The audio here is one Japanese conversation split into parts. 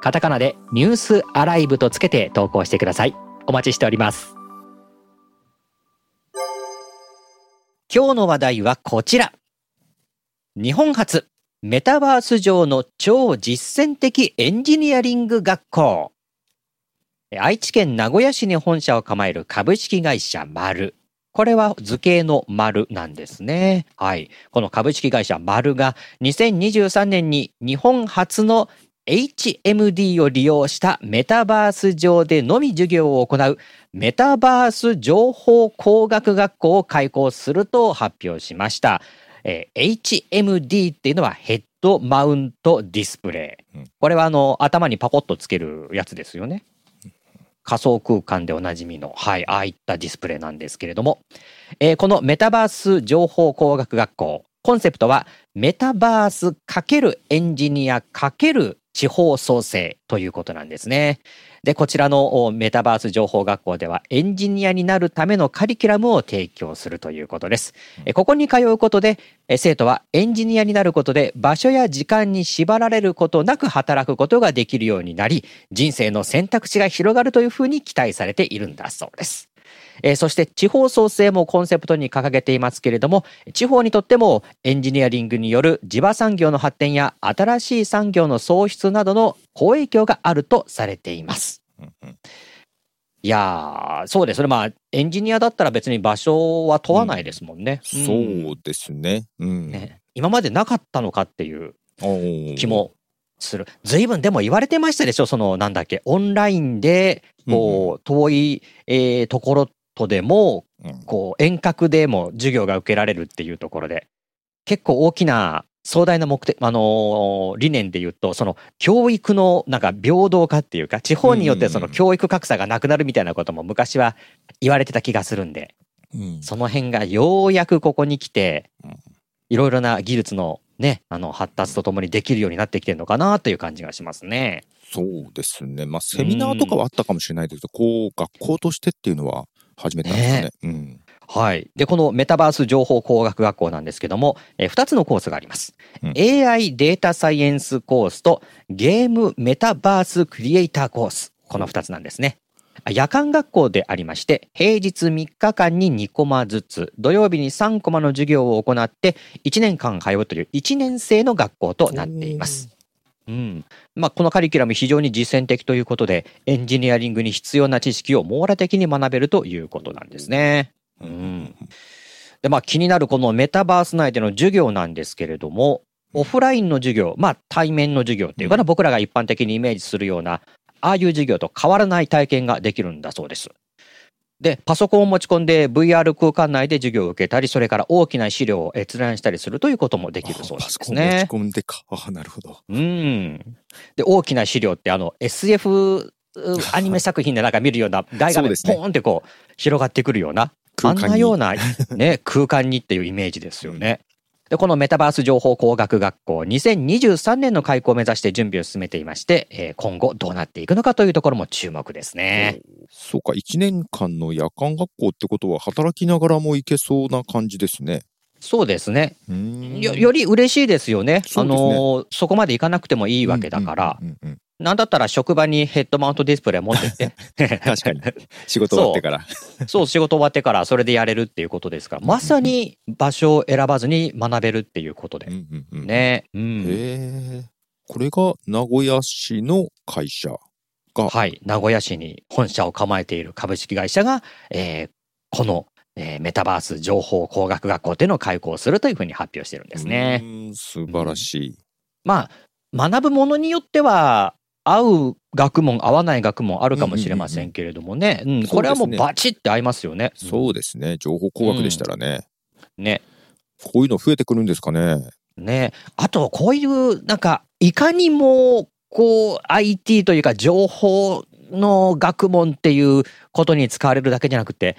カタカナでニュースアライブとつけて投稿してください。お待ちしております。今日の話題はこちら。日本初メタバース上の超実践的エンジニアリング学校。愛知県名古屋市に本社を構える株式会社丸。これは図形の丸なんですね。はい。この株式会社丸が2023年に日本初の HMD を利用したメタバース上でのみ授業を行うメタバース情報工学学校を開校すると発表しました。えー、HMD っていうのはヘッドマウントディスプレイ。これはあの頭にパコッとつけるやつですよね。仮想空間でおなじみの、はい、ああいったディスプレイなんですけれども、えー、このメタバース情報工学学校、コンセプトはメタバース×エンジニア×地方創生ということなんですね。で、こちらのメタバース情報学校ではエンジニアになるためのカリキュラムを提供するということです。ここに通うことで、生徒はエンジニアになることで場所や時間に縛られることなく働くことができるようになり、人生の選択肢が広がるというふうに期待されているんだそうです。えー、そして地方創生もコンセプトに掲げていますけれども、地方にとってもエンジニアリングによる地場産業の発展や新しい産業の創出などの好影響があるとされています。いやそうですね。まあ、エンジニアだったら別に場所は問わないですもんね。うん、そうですね,、うんね。今までなかったのかっていう気もする。随分でも言われてましたでしょ？その、なんだっけ、オンラインで、こう、遠い、えー、ところとでも、こう遠隔でも授業が受けられるっていうところで、結構大きな壮大な目的、あのー、理念で言うと、その教育のなんか平等化っていうか、地方によってその教育格差がなくなるみたいなことも昔は言われてた気がするんで、うん、その辺がようやくここに来て、いろいろな技術のね、あの発達とともにできるようになってきてるのかなという感じがしますね。そうですね。まあ、セミナーとかはあったかもしれないですけど、こう、学校としてっていうのは、始めたんですね。ねうん、はい。で、このメタバース情報工学学校なんですけども、えー、2つのコースがあります。うん、AI データサイエンスコースとゲームメタバースクリエイターコース。この2つなんですね。夜間学校でありまして、平日3日間に2コマずつ、土曜日に3コマの授業を行って、1年間通うという1年生の学校となっています。うんまあ、このカリキュラム非常に実践的ということで、エンジニアリングに必要な知識を網羅的に学べるということなんですね。うん。で、まあ気になるこのメタバース内での授業なんですけれども、オフラインの授業、まあ対面の授業っていうかな、僕らが一般的にイメージするような、ああいう授業と変わらない体験ができるんだそうです。で、パソコンを持ち込んで VR 空間内で授業を受けたり、それから大きな資料を閲覧したりするということもできるそうですね。パソコン持ち込んでか。あなるほど。うん。で、大きな資料ってあの SF アニメ作品でなんか見るような大画面ポーンってこう広がってくるような、あんなようなね、空間にっていうイメージですよね。で、このメタバース情報工学学校、2023年の開校を目指して準備を進めていまして、えー、今後どうなっていくのかというところも注目ですね。そうか、1年間の夜間学校ってことは、働きながらも行けそうな感じですね。そうですね。よより嬉しいですよね。ねあのそこまで行かなくてもいいわけだから。なんだったら職場にヘッドマウントディスプレイ持ってって。確かに。仕事終わってからそう。そう、仕事終わってからそれでやれるっていうことですから、まさに場所を選ばずに学べるっていうことで。ね。うん、へこれが名古屋市の会社が。はい。名古屋市に本社を構えている株式会社が、えー、このえー、メタバース情報工学学校っていうのを開校するというふうに発表してるんですね。素晴らしい。うん、まあ、学ぶものによっては、合う学問、合わない学問あるかもしれませんけれどもね。うん、これはもうバチって合いますよね。そうですね。情報工学でしたらね。うん、ね。こういうの増えてくるんですかね。ね。あと、こういう、なんか、いかにも、こう、IT というか情報の学問っていうことに使われるだけじゃなくて、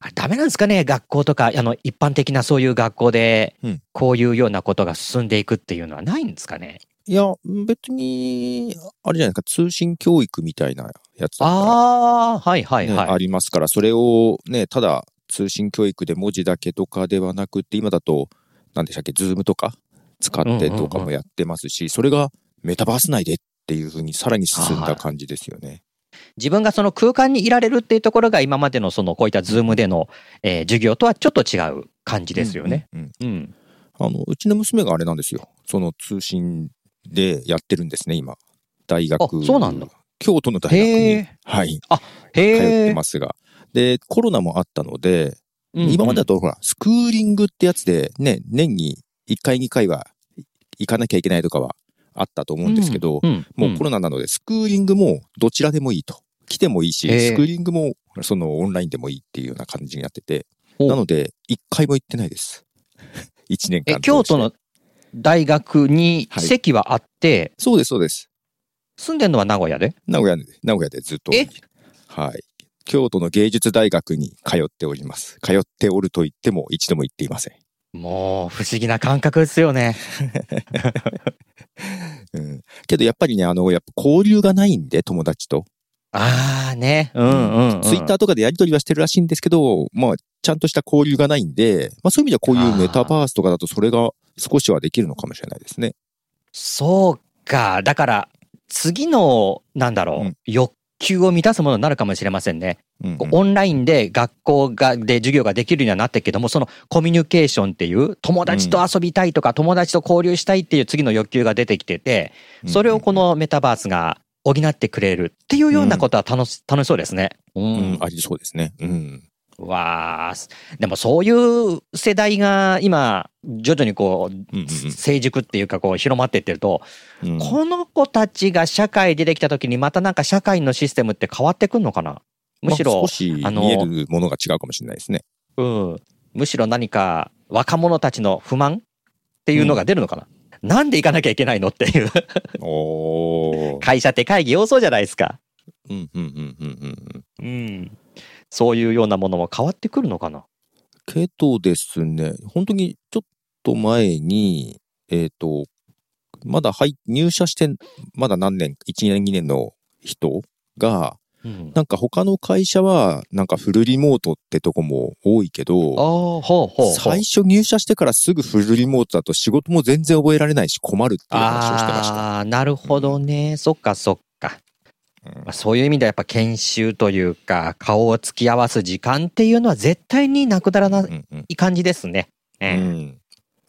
あダメなんですかね？学校とか、あの、一般的なそういう学校でうん、こういうようなことが進んでいくっていうのはないんですかね？いや、別に、あれじゃないですか、通信教育みたいなやつだったらああ、はいはいねはい。ありますから、それをね、ただ通信教育で文字だけとかではなくって、今だと、何でしたっけ、ズームとか使ってとかもやってますし、それがメタバース内でっていうふうにさらに進んだ感じですよね。自分がその空間にいられるっていうところが今までのそのこういったズームでの、えー授業とはちょっと違う感じですよね。うんうんうんうん。あの、うちの娘があれなんですよ。その通信でやってるんですね、今。大学。あそうなんだ。京都の大学に。はい、へ通ってえ。ますが。で、コロナもあったので、うん今までだとほら、スクーリングってやつで、ね、年に1回2回は行かなきゃいけないとかはあったと思うんですけど、うんもうコロナなので、スクーリングもどちらでもいいと。来てもいいし、スクーリングもそのオンラインでもいいっていうような感じになってて、なので、1回も行ってないです。1年間え、京都の大学にはい席はあって、そうです、そうです。住んでるのは名古屋で？名古屋で、名古屋でずっと。え？はい。京都の芸術大学に通っております。通っておると言っても一度も行っていません。もう不思議な感覚ですよね。うん。けどやっぱりね、あの、やっぱ交流がないんで、友達と。ああね。うんうん、うん。ツイッターとかでやり取りはしてるらしいんですけど、まあ、ちゃんとした交流がないんで、まあそういう意味ではこういうメタバースとかだとそれが少しはできるのかもしれないですね。そうか。だから、次の、なんだろう、うん欲求を満たすものになるかもしれませんね。うんうんオンラインで学校が、で授業ができるようにはなってるけども、そのコミュニケーションっていう、友達と遊びたいとか、友達と交流したいっていう次の欲求が出てきてて、それをこ、のメタバースが補ってくれるっていうようなことは楽し、楽しそうですね。ううんん。ありそうですね。うん。わあ、でもそういう世代が今、徐々にこう、うんうん成熟っていうかこう広まっていってると、うんうんこの子たちが社会に出てきた時にまたなんか社会のシステムって変わってくんのかな？むしろまあ少、し見えるものが違うかもしれないですね。うん。むしろ何か若者たちの不満っていうのが出るのかな、なんで行かなきゃいけないのっていう。おー。会社って会議多そうじゃないですか。うんうんうんうんうんうん。うん。そういうようなものも変わってくるのかなけどですね、本当にちょっと前に、えっ、と、まだ入入社して、まだ何年、1年2年の人が、うん。なんか他の会社は、なんかフルリモートってとこも多いけああ、ど、ほうほうほう。最初入社してからすぐフルリモートだと仕事も全然覚えられないし困るっていう話をしてました。ああ、なるほどね。そっかそっか。うんまあそういう意味ではやっぱ研修というか、顔を突き合わす時間っていうのは絶対になくならなうんうんい感じですね。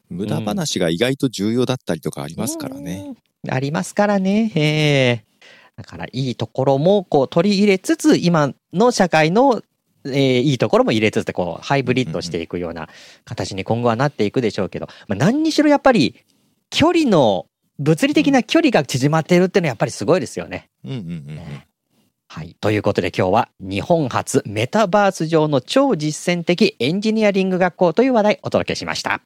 無駄話が意外と重要だったりとかありますからね。うん。ありますからね。ええだからいいところもこう取り入れつつ、今の社会の、えーいいところも入れつつこうハイブリッドしていくような形に今後はなっていくでしょうけど、まあ、何にしろやっぱり距離の物理的な距離が縮まっているっていうのはやっぱりすごいですよね。うんうんうんうん。はい。ということで今日は日本初メタバース上の超実践的エンジニアリング学校という話題お届けしました。